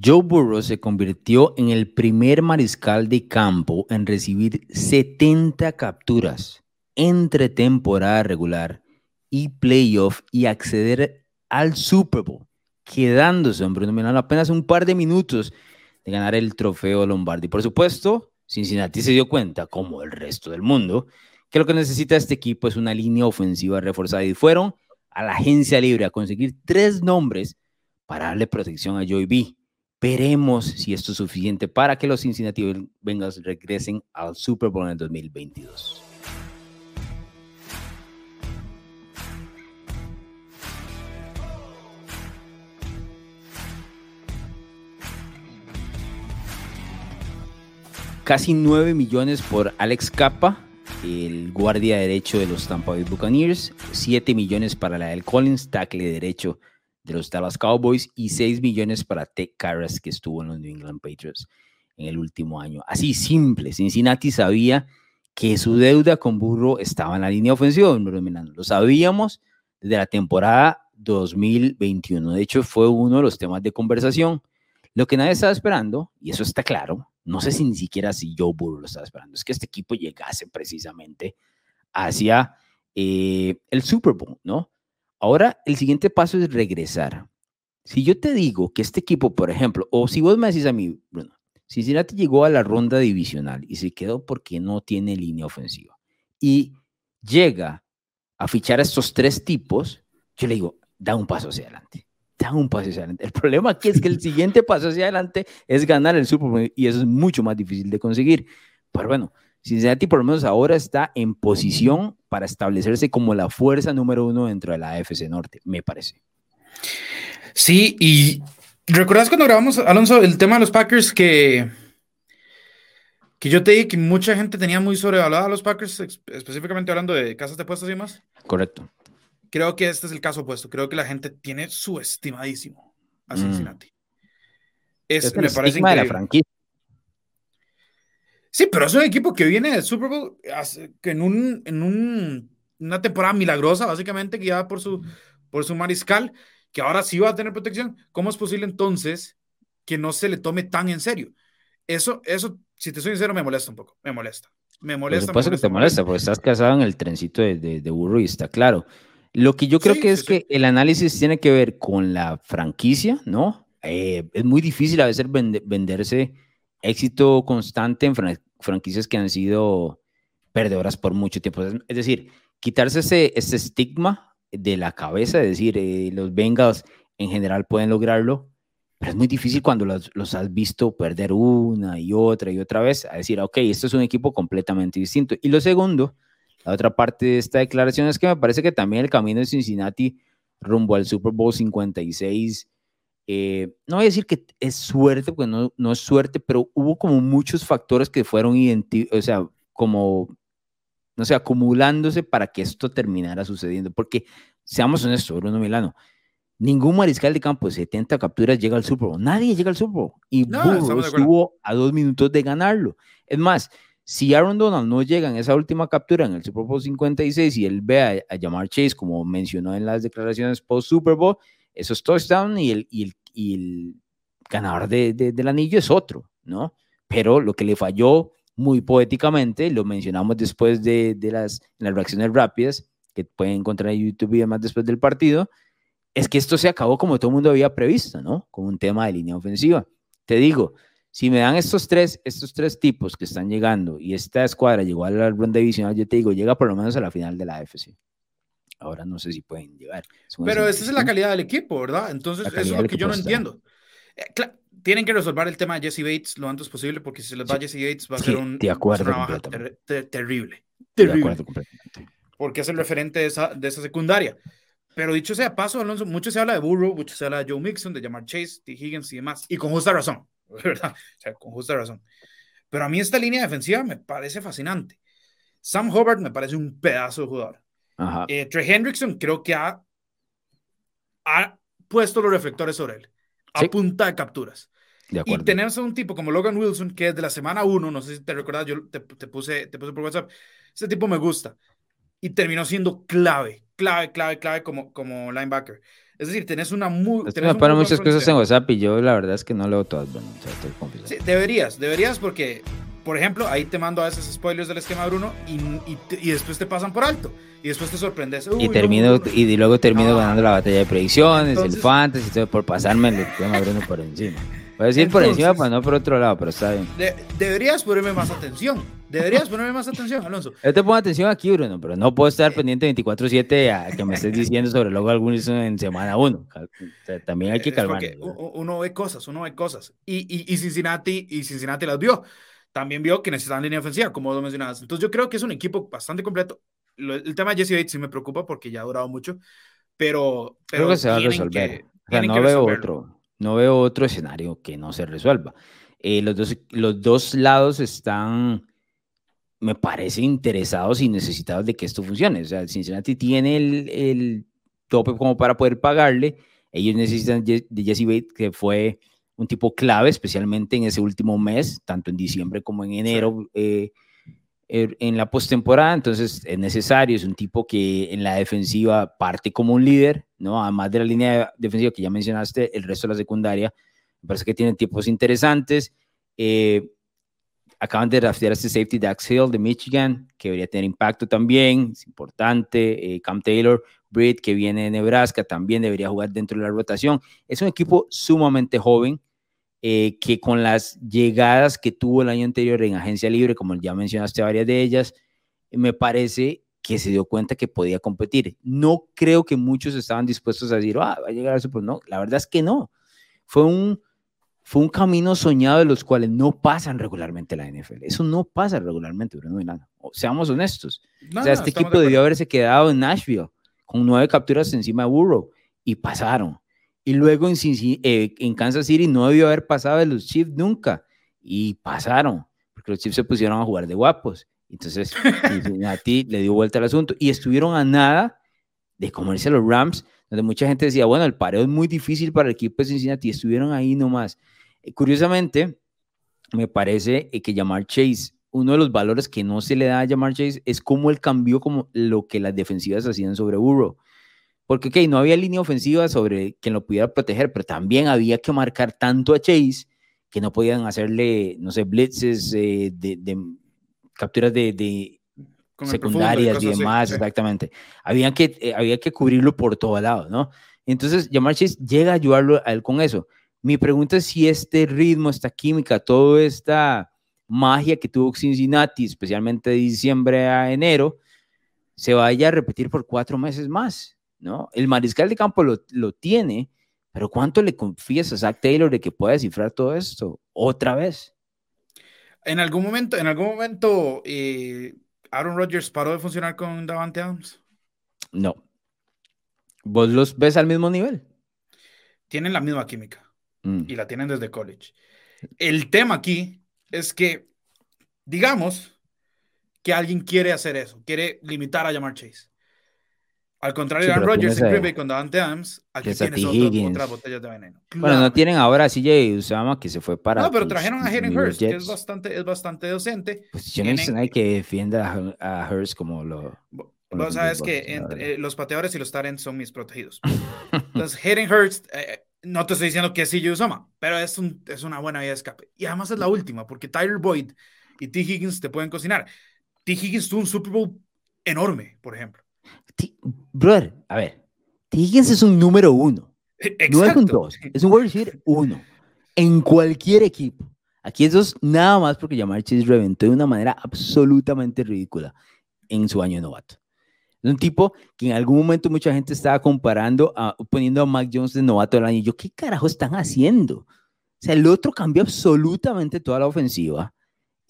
Joe Burrow se convirtió en el primer mariscal de campo en recibir 70 capturas entre temporada regular y playoff y acceder al Super Bowl, quedándose, hombre, nominado apenas un par de minutos de ganar el trofeo Lombardi. Por supuesto, Cincinnati se dio cuenta, como el resto del mundo, que lo que necesita este equipo es una línea ofensiva reforzada y fueron a la agencia libre a conseguir tres nombres para darle protección a Joey B. Veremos si esto es suficiente para que los Cincinnati Bengals regresen al Super Bowl en el 2022. Casi 9 millones por Alex Capa, el guardia derecho de los Tampa Bay Buccaneers, 7 millones para la del Collins, tackle derecho de los Dallas Cowboys y 6 millones para Tech Carras que estuvo en los New England Patriots en el último año. Así simple, Cincinnati sabía que su deuda con Burro estaba en la línea ofensiva, lo sabíamos desde la temporada 2021. De hecho, fue uno de los temas de conversación. Lo que nadie estaba esperando, y eso está claro, no sé si ni siquiera si Joe Burrow lo estaba esperando, es que este equipo llegase precisamente hacia eh, el Super Bowl, ¿no? Ahora el siguiente paso es regresar. Si yo te digo que este equipo, por ejemplo, o si vos me decís a mí, Bruno, Cincinnati llegó a la ronda divisional y se quedó porque no tiene línea ofensiva y llega a fichar a estos tres tipos, yo le digo, da un paso hacia adelante, da un paso hacia adelante. El problema aquí es que el siguiente paso hacia adelante es ganar el Super Bowl y eso es mucho más difícil de conseguir. Pero bueno, Cincinnati por lo menos ahora está en posición para establecerse como la fuerza número uno dentro de la AFC Norte, me parece. Sí, y ¿recuerdas cuando grabamos, Alonso, el tema de los Packers que, que yo te dije que mucha gente tenía muy sobrevalorada a los Packers, específicamente hablando de casas de puestos y más? Correcto. Creo que este es el caso opuesto. Creo que la gente tiene subestimadísimo a mm. Cincinnati. Es, me parece increíble. de la franquicia. Sí, pero es un equipo que viene del Super Bowl en, un, en un, una temporada milagrosa, básicamente, guiada por su, por su mariscal, que ahora sí va a tener protección. ¿Cómo es posible entonces que no se le tome tan en serio? Eso, eso, si te soy sincero, me molesta un poco. Me molesta. Me molesta. Por supuesto que te molesta, porque estás casado en el trencito de, de, burro y está claro. Lo que yo creo que es que el análisis tiene que ver con la franquicia, ¿no? Eh, es muy difícil a veces venderse éxito constante en franquicias que han sido perdedoras por mucho tiempo. Es decir, quitarse ese, ese estigma de la cabeza, es decir, eh, los Bengals en general pueden lograrlo, pero es muy difícil cuando los, los, has visto perder una y otra y otra vez, a decir, ok, esto es un equipo completamente distinto. Y lo segundo, la otra parte de esta declaración es que me parece que también el camino de Cincinnati rumbo al Super Bowl 56 eh, no voy a decir que es suerte, porque no, no es suerte, pero hubo como muchos factores que fueron, o sea, como, no sé, acumulándose para que esto terminara sucediendo. Porque, seamos honestos, Bruno Milano, ningún mariscal de campo de 70 capturas llega al Super Bowl. Nadie llega al Super Bowl. Y no, estuvo a dos minutos de ganarlo. Es más, si Aaron Donald no llega en esa última captura en el Super Bowl 56 y él ve a, a llamar Chase, como mencionó en las declaraciones post Super Bowl, eso es touchdown y el, y el, y el ganador de, del anillo es otro, ¿no? Pero lo que le falló muy poéticamente, lo mencionamos después de, de las, las reacciones rápidas que pueden encontrar en YouTube y demás después del partido, es que esto se acabó como todo el mundo había previsto, ¿no? Con un tema de línea ofensiva. Te digo, si me dan estos tres, estos tres tipos que están llegando y esta escuadra llegó a la ronda divisional, yo te digo, llega por lo menos a la final de la AFC. Ahora no sé si pueden llegar. Pero esa es la calidad del equipo, ¿verdad? Entonces, eso es lo que yo no entiendo. Eh, tienen que resolver el tema de Jesse Bates lo antes posible, porque si se les va Jesse Bates va a ser un, de acuerdo una terrible. Terrible. Porque es el referente de esa, de esa secundaria. Pero dicho sea paso, Alonso, mucho se habla de Burrow, mucho se habla de Joe Mixon, de Jamar Chase, de Higgins y demás. Y con justa razón, ¿verdad? O sea, con justa razón. Pero a mí esta línea defensiva me parece fascinante. Sam Hubbard me parece un pedazo de jugador. Eh, Trey Hendrickson creo que ha, ha puesto los reflectores sobre él, a punta de capturas. y tenemos a un tipo como Logan Wilson, que es de la semana 1, no sé si te recuerdas, yo te, puse, te puse por WhatsApp, ese tipo me gusta. Y terminó siendo clave, clave, clave, clave como, como linebacker. Es decir, tenés una muy... me ponen muchas cosas en WhatsApp y yo la verdad es que no leo todas. Bueno, sí, deberías, deberías porque, por ejemplo, ahí te mando a veces spoilers del esquema Bruno y, y, y después te pasan por alto. Y después te sorprendes. y, termino, y luego termino ganando la batalla de predicciones, el fantasy, todo por pasarme el esquema Bruno por encima. Voy a decir por encima, pues no por otro lado, pero está bien. deberías ponerme más atención. Deberías ponerme más atención, Alonso. Yo te pongo atención aquí, Bruno, pero no puedo estar pendiente 24-7 a que me estés diciendo sobre el logo alguno en semana 1. también hay que calmar. Uno ve cosas, uno ve cosas. Y, y, y, Cincinnati, y Cincinnati las vio. También vio que necesitaban línea ofensiva, como lo mencionabas. Entonces yo creo que es un equipo bastante completo. El tema de Jesse Bates sí me preocupa porque ya ha durado mucho, pero... pero creo que se va a resolver. o sea, no veo otro, no veo otro escenario que no se resuelva. Eh, los, dos, los dos lados están me parece interesados y necesitados de que esto funcione. O sea, Cincinnati tiene el, el tope como para poder pagarle. Ellos necesitan de Jesse Bates, que fue un tipo clave, especialmente en ese último mes, tanto en diciembre como en enero, eh, er, en la postemporada. Entonces es necesario, es un tipo que en la defensiva parte como un líder, ¿no? Además de la línea defensiva que ya mencionaste, el resto de la secundaria, me parece que tienen tipos interesantes. Eh, Acaban de draftear a este safety Dax Hill de Michigan, que debería tener impacto también, es importante. Eh, Cam Taylor, Britt, que viene de Nebraska, también debería jugar dentro de la rotación. Es un equipo sumamente joven, eh, que con las llegadas que tuvo el año anterior en agencia libre, como ya mencionaste varias de ellas, me parece que se dio cuenta que podía competir. No creo que muchos estaban dispuestos a decir, ah, va a llegar a Super. No, la verdad es que no. Fue un fue un camino soñado de los cuales no pasan regularmente la NFL. Eso no pasa regularmente, Bruno Milano. Seamos honestos. o sea, este equipo debió haberse quedado en Nashville con nueve capturas encima de Burrow y pasaron. Y luego en, eh, en Kansas City no debió haber pasado de los Chiefs nunca y pasaron, porque los Chiefs se pusieron a jugar de guapos. Entonces, ti le dio vuelta al asunto y estuvieron a nada de comerse los Rams, donde mucha gente decía, bueno, el pareo es muy difícil para el equipo de Cincinnati, estuvieron ahí nomás. Eh, curiosamente, me parece eh, que llamar Chase, uno de los valores que no se le da a llamar Chase es cómo él cambió como lo que las defensivas hacían sobre Burrow. Porque, ok, no había línea ofensiva sobre quien lo pudiera proteger, pero también había que marcar tanto a Chase que no podían hacerle, no sé, blitzes eh, de, capturas de, secundarias y demás, exactamente. Había que, había que cubrirlo por todo lado, ¿no? Entonces, Jamar Chase llega a ayudarlo a él con eso. Mi pregunta es si este ritmo, esta química, toda esta magia que tuvo Cincinnati, especialmente de diciembre a enero, se vaya a repetir por cuatro meses más, ¿no? El mariscal de campo lo, lo tiene, pero ¿cuánto le confías a Zach Taylor de que pueda descifrar todo esto otra vez? En algún momento, en algún momento, eh, Aaron Rodgers paró de funcionar con Davante Adams. No. ¿Vos los ves al mismo nivel? Tienen la misma química. Mm. y la tienen desde college. El tema aquí es que, digamos que alguien quiere hacer eso, quiere limitar a Jamar Chase. Al contrario de Aaron Rodgers en Green Bay con Davante Adams, aquí tienes otras botellas de veneno. Bueno, no tienen ahora a CJ Usama que se fue para. No, pero trajeron a Hayden Hurst, que es bastante, es bastante docente. Pues yo sé nadie que defienda a, Hurst como lo. Vos sabes que entre, los pateadores y los Tarents son mis protegidos. Entonces, Hayden Hurst, eh, no te estoy diciendo que sí, yo Usama, pero es, un, es una buena vía de escape. Y además es la última, porque Tyler Boyd y T. Higgins te pueden cocinar. T. Higgins tuvo un Super Bowl enorme, por ejemplo. Brother, a ver, T. Higgins es un número uno. No es un dos, es un wide receiver uno. En cualquier equipo. Aquí es dos, nada más porque Jamar Chase reventó de una manera absolutamente ridícula en su año novato. Es un tipo que en algún momento mucha gente estaba comparando, a, poniendo a Mac Jones de novato del año. Y yo, ¿qué carajo están haciendo? O sea, el otro cambió absolutamente toda la ofensiva,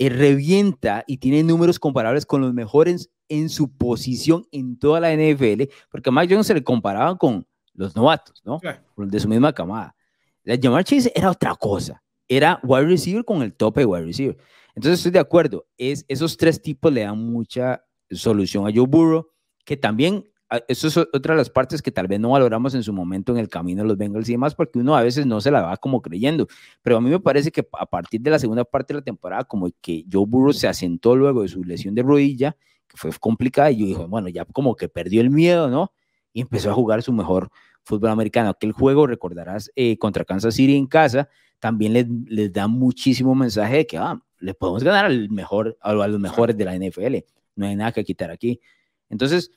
eh, revienta y tiene números comparables con los mejores en su posición en toda la NFL, porque a Jones se le comparaban con los novatos, ¿no? De su misma camada. La Jamar Chase era otra cosa. Era wide receiver con el tope de wide receiver. Entonces estoy de acuerdo. Es, esos tres tipos le dan mucha solución a Joe Burrow que también, eso es otra de las partes que tal vez no valoramos en su momento en el camino de los Bengals y demás, porque uno a veces no se la va como creyendo. Pero a mí me parece que a partir de la segunda parte de la temporada, como que Joe Burrow se asentó luego de su lesión de rodilla, que fue complicada, y yo dije, bueno, ya como que perdió el miedo, ¿no? y empezó a jugar su mejor fútbol americano. Aquel juego, recordarás, eh, contra Kansas City en casa, también les, les da muchísimo mensaje de que ah, le podemos ganar al mejor, a, los mejores de la NFL. No hay nada que quitar aquí. Entonces,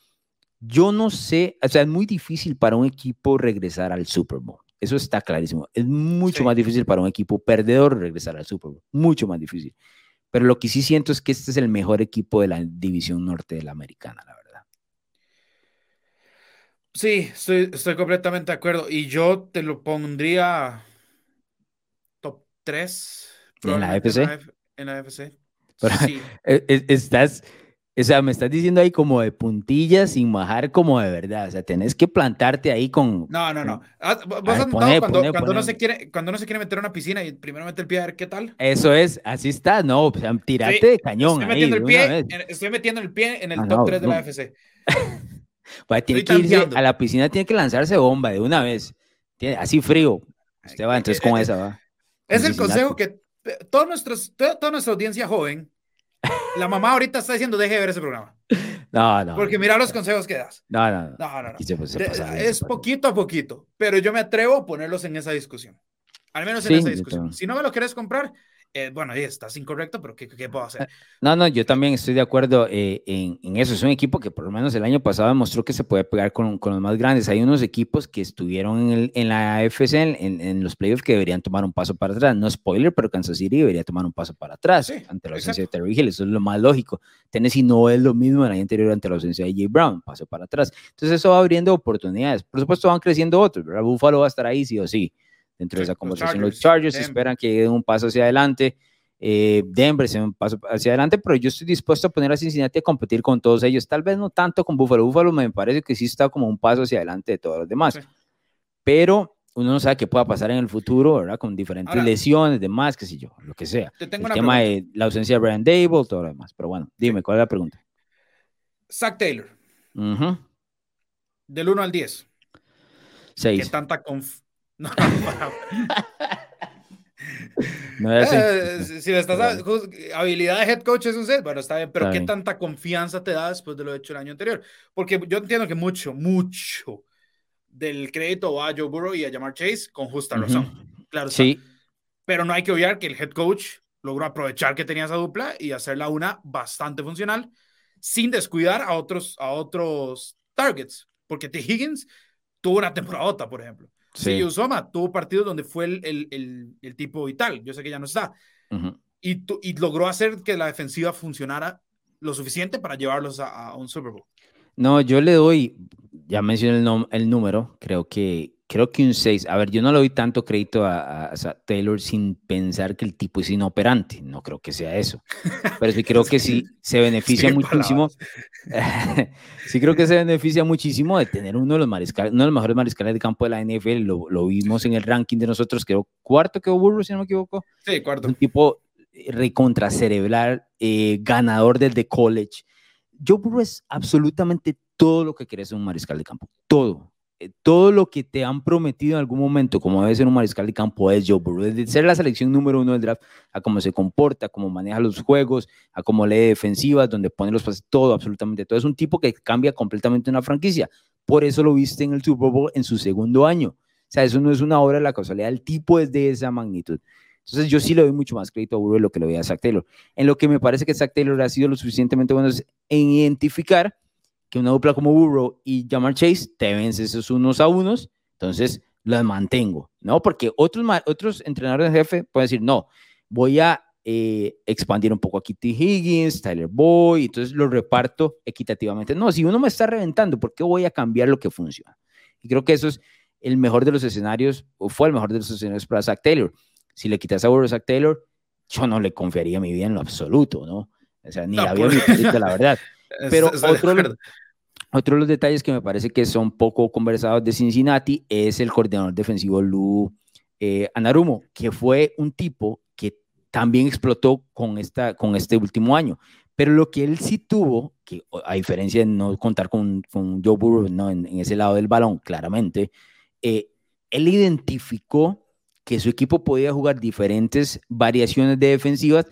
yo no sé, o sea, es muy difícil para un equipo regresar al Super Bowl. Eso está clarísimo. Es mucho más difícil para un equipo perdedor regresar al Super Bowl. Mucho más difícil. Pero lo que sí siento es que este es el mejor equipo de la división norte de la americana, la verdad. Sí, estoy, estoy completamente de acuerdo. Y yo te lo pondría top 3. ¿En la FC? En la, FC. sí. E, e, estás, o sea, me estás diciendo ahí como de puntillas sin bajar como de verdad. O sea, tenés que plantarte ahí con. No, no, no. Ah, ¿Vos has cuando, cuando, uno se quiere, cuando uno se quiere meter a una piscina y primero mete el pie a ver qué tal? Eso es, así está, no. O sea, tirate de cañón. Estoy metiendo, el pie, estoy metiendo el pie en el ah, top 3 de la FC. pues tiene que irse a la piscina, tiene que lanzarse bomba de una vez. Tiene, así frío. Usted va, entonces con esa va. Es el consejo que todos nuestros, toda nuestra audiencia joven la mamá ahorita está diciendo, deje de ver ese programa. No, no. Porque mira los consejos que das. No, no, no. no, no, es poquito a poquito, pero yo me atrevo a ponerlos en esa discusión. Al menos en esa discusión. Si no me lo quieres comprar, eh, bueno, ahí estás incorrecto, pero ¿qué, ¿qué, puedo hacer? Eh, no, no, yo también estoy de acuerdo eh, en, en, eso. Es un equipo que por lo menos el año pasado demostró que se puede pegar con, con los más grandes. Hay unos equipos que estuvieron en, el, en la AFC, en, en, los playoffs, que deberían tomar un paso para atrás. No spoiler, pero Kansas City debería tomar un paso para atrás ante la ausencia de Terry Hill. Eso es lo más lógico. Tennessee no es lo mismo el año anterior ante la ausencia de Jay Brown, paso para atrás. Entonces eso va abriendo oportunidades. Por supuesto van creciendo otros, ¿verdad? Buffalo va a estar ahí sí o sí. Dentro de esa conversación, los Chargers, esperan que den un paso hacia adelante eh, Denver se un paso hacia adelante, pero yo estoy dispuesto a poner a Cincinnati a competir con todos ellos, tal vez no tanto con Buffalo, Buffalo me parece que sí está como un paso hacia adelante de todos los demás, pero uno no sabe qué pueda pasar en el futuro, ¿verdad? Con diferentes lesiones, demás, qué sé yo, lo que sea. el tema de la ausencia de Brian Dable, todo lo demás, pero bueno, dime, ¿cuál es la pregunta? Zach Taylor. Del 1 al 10. 6. ¿Qué tanta conf... No, no, No eh, si le estás habilidad de head coach es un set, bueno, está bien, pero ¿qué tanta confianza te da después de lo hecho el año anterior? Porque yo entiendo que mucho, mucho del crédito va a Joe Burrow y a Jamar Chase con justa razón. Claro, sí. Pero no hay que olvidar que el head coach logró aprovechar que tenía esa dupla y hacerla una bastante funcional sin descuidar a otros, a otros targets. Porque T. Higgins tuvo una temporada, por ejemplo. Sí, Usoma tuvo partidos donde fue el, el, el, tipo vital. Yo sé que ya no está. y, y, logró hacer que la defensiva funcionara lo suficiente para llevarlos a, un Super Bowl. No, yo le doy, ya mencioné el, el número, creo que creo que un 6. A ver, yo no le doy tanto crédito a, Taylor sin pensar que el tipo es inoperante. No creo que sea eso. Pero sí creo que sí se beneficia muchísimo. sí creo que se beneficia muchísimo de tener uno de los mariscales, uno de los mejores mariscales de campo de la NFL. Lo, lo vimos en el ranking de nosotros, creo cuarto que Burro, si no me equivoco. Sí, cuarto. Un tipo recontracerebral, eh, ganador del de college. Joe Burrow es absolutamente todo lo que querés en un mariscal de campo. Todo eh, todo lo que te han prometido en algún momento, como debe ser un mariscal de campo, es Joe Burrow. Desde ser la selección número uno del draft, a cómo se comporta, a cómo maneja los juegos, a cómo lee defensivas, donde pone los pases, todo, absolutamente todo. Es un tipo que cambia completamente una franquicia. Por eso lo viste en el Super Bowl en su segundo año. O sea, eso no es una obra de la casualidad. El tipo es de esa magnitud. Entonces, yo sí le doy mucho más crédito a Burrow de lo que le doy a Zach Taylor. En lo que me parece que Zach Taylor ha sido lo suficientemente bueno es en identificar que una dupla como Burrow y Jamar Chase te vences esos unos a unos, entonces las mantengo, ¿no? Porque otros, otros entrenadores de jefe pueden decir, no, voy a eh, expandir un poco a Kitty Higgins, Tyler Boyd, entonces lo reparto equitativamente. No, si uno me está reventando, ¿por qué voy a cambiar lo que funciona? Y creo que eso es el mejor de los escenarios, o fue el mejor de los escenarios para Zach Taylor. Si le quitas a Burrow a Zach Taylor, yo no le confiaría mi vida en lo absoluto, ¿no? O sea, ni la vida ni la verdad. Pero otro, otro de los detalles que me parece que son poco conversados de Cincinnati es el coordinador defensivo Lou eh, Anarumo, que fue un tipo que también explotó con, esta, con este último año. Pero lo que él sí tuvo, que a diferencia de no contar con, con Joe Burrow ¿no? en, ese lado del balón, claramente, eh, él identificó que su equipo podía jugar diferentes variaciones de defensivas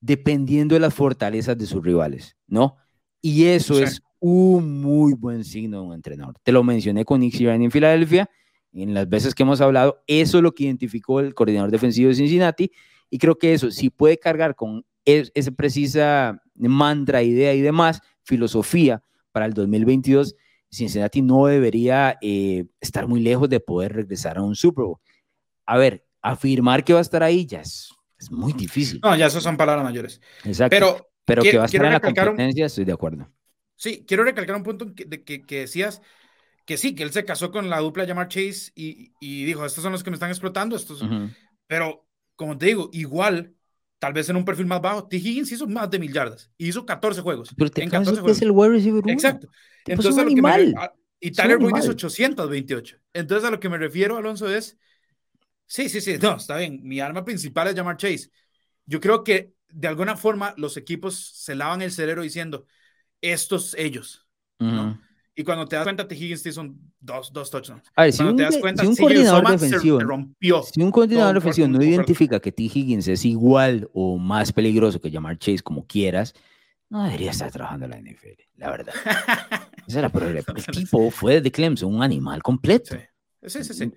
dependiendo de las fortalezas de sus rivales, ¿no? Y eso es un muy buen signo de un entrenador. Te lo mencioné con Nick Sirianni en Filadelfia, en las veces que hemos hablado, eso es lo que identificó el coordinador defensivo de Cincinnati, y creo que eso, si puede cargar con esa precisa mantra, idea y demás, filosofía para el 2022, Cincinnati no debería eh, estar muy lejos de poder regresar a un Super Bowl. A ver, afirmar que va a estar ahí ya es, muy difícil. No, ya eso son palabras mayores. Exacto. Pero, pero que va a estar en la competencia, estoy de acuerdo. Sí, quiero recalcar un punto que, que, que, decías que sí, que él se casó con la dupla llamar Chase y, y dijo, estos son los que me están explotando, estos. Pero, como te digo, igual, tal vez en un perfil más bajo, T. Higgins hizo más de mil yardas y hizo 14 juegos. Pero te en 14 juegos. es el wide receiver Exacto. Entonces, a lo que me, y Tyler Boyd hizo 828. Entonces, a lo que me refiero, Alonso, es, sí, sí, sí, no, está bien, mi arma principal es llamar Chase. Yo creo que de alguna forma los equipos se lavan el cerebro diciendo, estos ellos. Y cuando te das cuenta, T. Higgins te son dos, dos touchdowns. A ver, si un, te das cuenta, si un coordinador defensivo, rompió si un coordinador defensivo no identifica que T. Higgins es igual o más peligroso que llamar Chase como quieras, no debería estar trabajando en la NFL, la verdad. Esa era problema. El tipo fue de Clemson, un animal completo. Sí, sí, sí.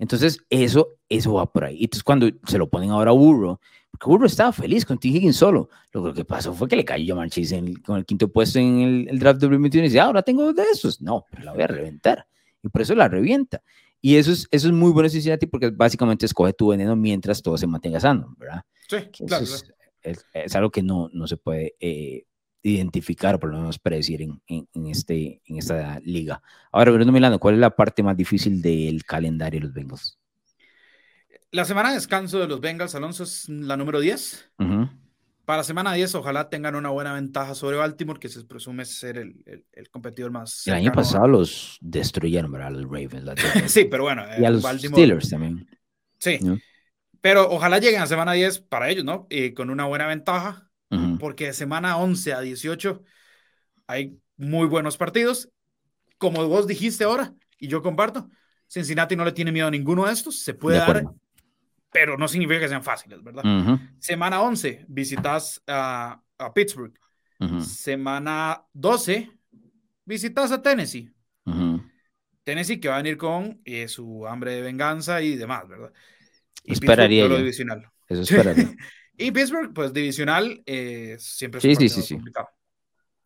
Entonces, eso, eso va por ahí. Entonces, cuando se lo ponen ahora a Burro, porque Burro estaba feliz con T. Higgins solo. Lo que pasó fue que le cayó Jamar Chase con el quinto puesto en el, draft de 2021 y dice, ah, ahora tengo dos de esos. No, pero la voy a reventar. Y por eso la revienta. Y eso es, eso es muy bueno Cincinnati porque básicamente escoge tu veneno mientras todo se mantenga sano, ¿verdad? Sí, claro. Es, algo que no, no se puede eh, identificar, por lo menos predecir en, en, este, en esta liga. Ahora, Bruno Milano, ¿cuál es la parte más difícil del calendario de los Bengals? La semana de descanso de los Bengals, Alonso, es la número 10. Para semana 10, ojalá tengan una buena ventaja sobre Baltimore, que se presume ser el, el, competidor más. El año pasado los destruyeron, ¿verdad? Los Ravens. sí, pero bueno. Y a eh, los Steelers también. Sí. Pero ojalá lleguen a semana 10 para ellos, ¿no? Y con una buena ventaja porque de semana 11 a 18 hay muy buenos partidos. Como vos dijiste ahora, y yo comparto, Cincinnati no le tiene miedo a ninguno de estos, se puede dar, pero no significa que sean fáciles, ¿verdad? Semana 11, visitas a, Pittsburgh. Semana 12, visitas a Tennessee. Tennessee que va a venir con eh, su hambre de venganza y demás, ¿verdad? Y Esperaría. Lo divisional. Eso esperaría. Y Pittsburgh, pues divisional, eh, siempre es sí, sí, sí, complicado.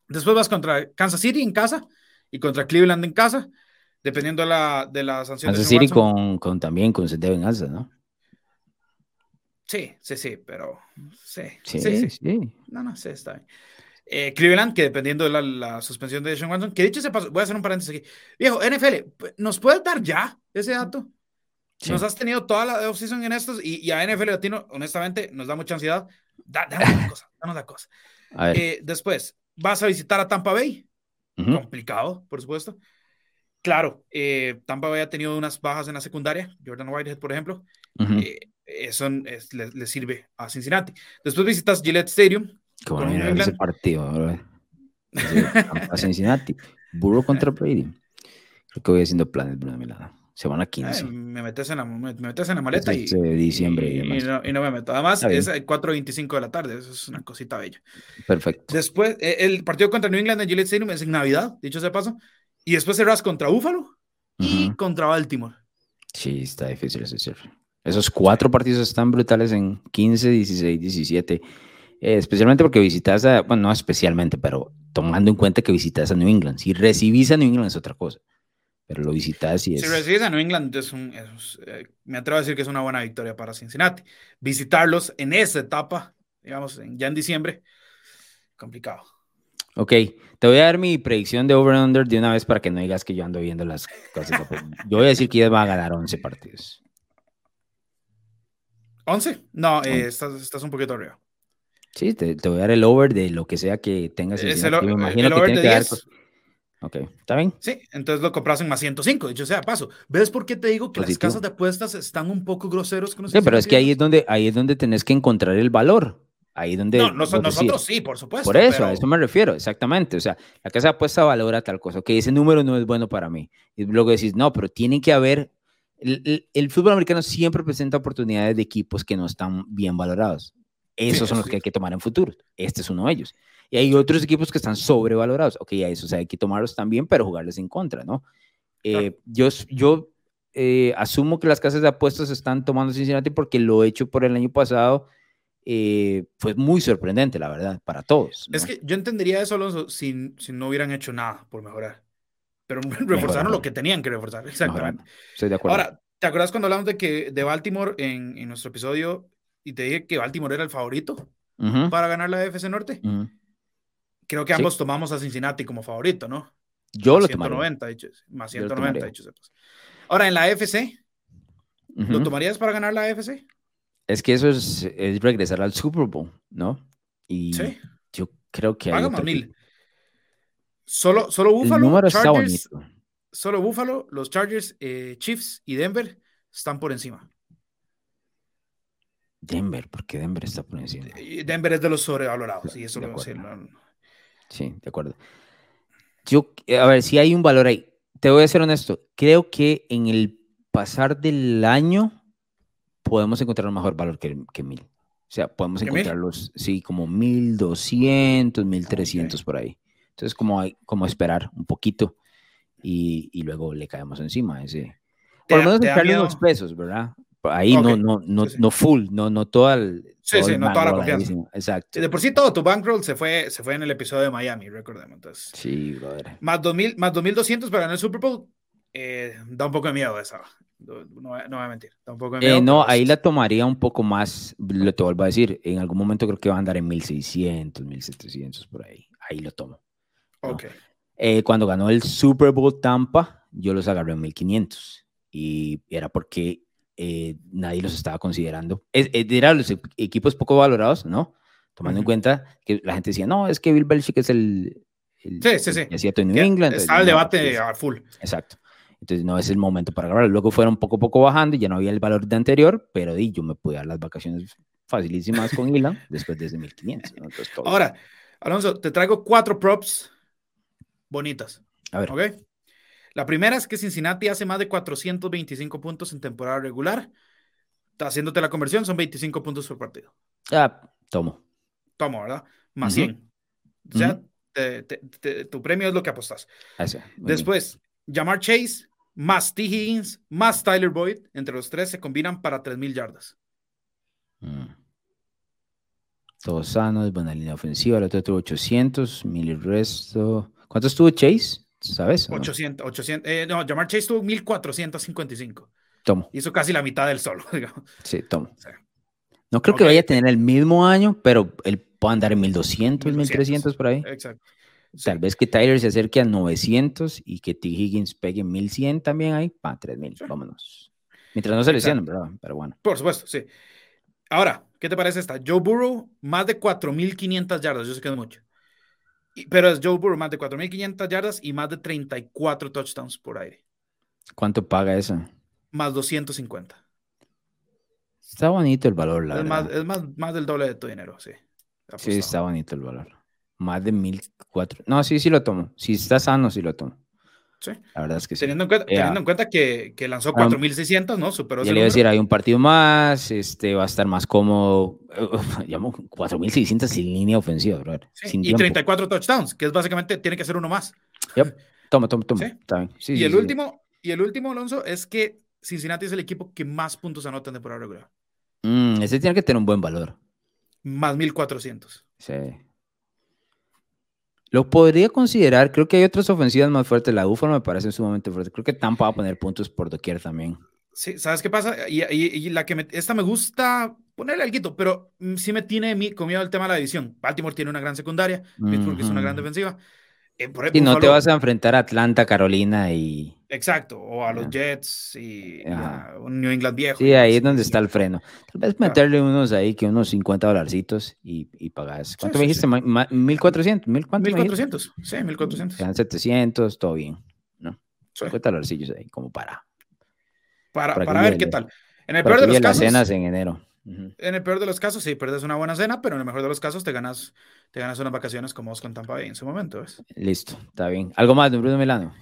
Después vas contra Kansas City en casa y contra Cleveland en casa, dependiendo de la, de la sanción. Kansas City con, con, también con sed de venganza, ¿no? Sí, sí, sí, pero sí, sí, sí. sí. No, no, sí, está bien. Eh, Cleveland, que dependiendo de la, la, suspensión de Sean Watson, que dicho se pasó, voy a hacer un paréntesis aquí. Viejo, NFL, ¿nos puedes dar ya ese dato? Nos has tenido toda la offseason en estos y, a NFL Latino, honestamente, nos da mucha ansiedad. danos la cosa, danos la cosa. Eh, después, vas a visitar a Tampa Bay. Complicado, por supuesto. Claro, eh, Tampa Bay ha tenido unas bajas en la secundaria. Jordan Whitehead, por ejemplo. Eh, eso le, sirve a Cincinnati. Después visitas Gillette Stadium. Qué bueno ese partido, a Cincinnati. Burro contra Brady. Creo que voy haciendo planes, Bruno Milano. Se van a 15. me, metes en la, me metes en la maleta y, de diciembre y, y, no, me meto. Además, es 4.25 de la tarde. Eso es una cosita bella. Perfecto. Después, e, el partido contra New England en Gillette Stadium es en Navidad, dicho sea paso. Y después cerras contra Buffalo y contra Baltimore. Sí, está difícil ese cierre. Esos cuatro partidos están brutales en 15, 16, 17. especialmente porque visitas a, bueno, no especialmente, pero tomando en cuenta que visitas a New England. Si recibís a New England es otra cosa pero lo visitas y es... Si recibes a New England, es un, eh, me atrevo a decir que es una buena victoria para Cincinnati. Visitarlos en esa etapa, digamos, ya en diciembre, complicado. Ok, te voy a dar mi predicción de over-under de una vez para que no digas que yo ando viendo las cosas. yo voy a decir que ellos van a ganar 11 partidos. ¿11? No, eh, estás, estás, un poquito arriba. Sí, te, te, voy a dar el over de lo que sea que tengas. Es el, me imagino que tiene que dar Ok, ¿está bien? Sí, entonces lo compras en más 105, dicho sea paso. ¿Ves por qué te digo que las casas de apuestas están un poco groseros con Sí, pero es que ahí es donde ahí es donde tenés que encontrar el valor. Ahí donde No, nosotros, sí, por supuesto. Por eso, a eso me refiero, exactamente. O sea, la casa de apuestas valora tal cosa, que ese número no es bueno para mí. Y luego decís, no, pero tiene que haber el, el, fútbol americano siempre presenta oportunidades de equipos que no están bien valorados. Esos son los que hay que tomar en futuro. Este es uno de ellos. Y hay otros equipos que están sobrevalorados. Ok, a eso hay que tomarlos también, pero jugarles en contra, ¿no? Eh, yo yo eh, asumo que las casas de apuestas están tomando Cincinnati porque lo hecho por el año pasado eh, fue muy sorprendente, la verdad, para todos. Es que yo entendería eso, Alonso, si, si no hubieran hecho nada por mejorar. Pero reforzaron lo que tenían que reforzar, exactamente. Estoy de acuerdo. Ahora, ¿te acuerdas cuando hablamos de, que, de Baltimore en, en nuestro episodio y te dije que Baltimore era el favorito para ganar la FC Norte? Creo que ambos tomamos a Cincinnati como favorito, ¿no? Yo lo 190, más 190, dicho Ahora, en la AFC, ¿lo tomarías para ganar la AFC? Es que eso es, regresar al Super Bowl, ¿no? Y yo creo que hay mil. Solo, solo Buffalo, Chargers, solo Buffalo, los Chargers, eh, Chiefs y Denver están por encima. Denver, porque Denver está por encima. Denver es de los sobrevalorados, y eso lo decir. Sí, de acuerdo. Yo, a ver, si hay un valor ahí. Te voy a ser honesto. Creo que en el pasar del año podemos encontrar un mejor valor que, que mil. O sea, podemos encontrarlos, sí, como 1200, 1300 por ahí. Entonces, como, hay, como esperar un poquito y, y luego le caemos encima ese. Por lo menos entrarle unos pesos, ¿verdad? Ahí no, no, no, no full, no, no toda el. Sí, sí, no toda la confianza. Exacto. De por sí todo tu bankroll se fue, se fue en el episodio de Miami, recordemos. Entonces, sí, brother. Más, 2000, más 2200 para ganar el Super Bowl, eh, da un poco de miedo esa. No, no, voy a mentir. Da un poco de miedo. Eh, no, ahí la tomaría un poco más, lo te vuelvo a decir, en algún momento creo que va a andar en 1600, 1700 por ahí. Ahí lo tomo. Ok. Eh, cuando ganó el Super Bowl Tampa, yo los agarré en 1500 y era porque eh, nadie los estaba considerando. eran los equipos poco valorados, ¿no? Tomando en cuenta que la gente decía, no, es que Bill Belichick es el... el sí, sí, sí. hacía New England. Está el debate a full. Exacto. Entonces no es el momento para agarrarlo. Luego fueron poco a poco bajando y ya no había el valor de anterior, pero di, yo me pude dar las vacaciones facilísimas con Ilan después de ese 1500. Ahora, Alonso, te traigo cuatro props bonitas. A ver. ¿Ok? La primera es que Cincinnati hace más de 425 puntos en temporada regular. Haciéndote la conversión, son 25 puntos por partido. Ah, tomo. Tomo, ¿verdad? Más 100. O sea, tu premio es lo que apostas. Después, Jamar Chase, más T. Higgins, más Tyler Boyd, entre los tres se combinan para 3.000 yardas. Mm. Todos sanos, buena línea ofensiva. El otro tuvo 800, mil y resto. ¿Cuánto estuvo Chase? ¿Sabes? 800, 800, eh, no, Jamar Chase tuvo 1455. Tomo. Hizo casi la mitad del solo, digamos. Sí, tomo. No creo que vaya a tener el mismo año, pero él puede andar en 1200, 1300 por ahí. Exacto. Tal vez que Tyler se acerque a 900 y que T. Higgins pegue 1100 también ahí, para 3000, vámonos. Mientras no se lesionen, ¿verdad? Pero bueno. Por supuesto, sí. Ahora, ¿qué te parece esta? Joe Burrow, más de 4500 yardas, yo sé que es mucho. Pero es Joe Burrow, más de 4.500 yardas y más de 34 touchdowns por aire. ¿Cuánto paga eso? Más 250. Está bonito el valor, la es verdad. Más, es más, más, del doble de tu dinero, sí. Sí, está bonito el valor. Más de 1.004. No, sí, sí lo tomo. Si está sano, sí lo tomo. La verdad es que teniendo En cuenta, teniendo en cuenta que, que lanzó 4.600, ¿no? Superó ya le iba a decir, hay un partido más, este, va a estar más cómodo. Llamo 4.600 sin línea ofensiva, bro. y 34 touchdowns, que es básicamente, tiene que ser uno más. Toma, toma, toma. ¿Sí? y, el último, y el último, Alonso, es que Cincinnati es el equipo que más puntos anota en temporada regular. Mm, ese tiene que tener un buen valor. Más 1.400. Sí. Lo podría considerar, creo que hay otras ofensivas más fuertes. La Búfalo me parece sumamente fuerte. Creo que Tampa va a poner puntos por doquier también. Sí, ¿sabes qué pasa? Y, la que esta me gusta ponerle algo, pero mm, sí me tiene mi, conmigo el tema de la división. Baltimore tiene una gran secundaria, Pittsburgh es una gran defensiva. Eh, y no te vas a enfrentar a Atlanta, Carolina y. Exacto, o a los Jets y, a un New England viejo. Sí, ahí es donde está el freno. Tal vez meterle unos ahí, que unos 50 dolarcitos y, y pagas. ¿Cuánto me dijiste? ¿1400? ¿1400? 1400, sí, 1400. Quedan 700, todo bien, ¿no? 50 dolarcillos ahí, como para. Para, para, ver qué tal. En el peor de los casos. las cenas en enero. En el peor de los casos, sí, perdes una buena cena, pero en el mejor de los casos te ganas, te ganas unas vacaciones como vos con Tampa Bay en su momento. ¿ves? Listo, está bien. ¿Algo más, don Bruno Milano?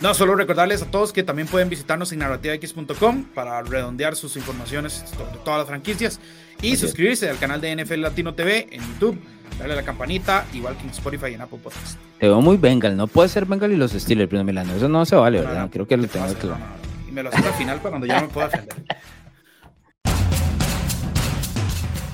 No, solo recordarles a todos que también pueden visitarnos en narrativax.com para redondear sus informaciones sobre todas las franquicias Y suscribirse al canal de NFL Latino TV en YouTube, darle a la campanita, igual que en Spotify y en Apple Podcast. Te veo muy Bengal, no puede ser Bengal y los Steelers, Primo Milano. Eso no se vale, ¿verdad? Creo que lo tengo claro. Y me lo haces al final para cuando ya me pueda defender.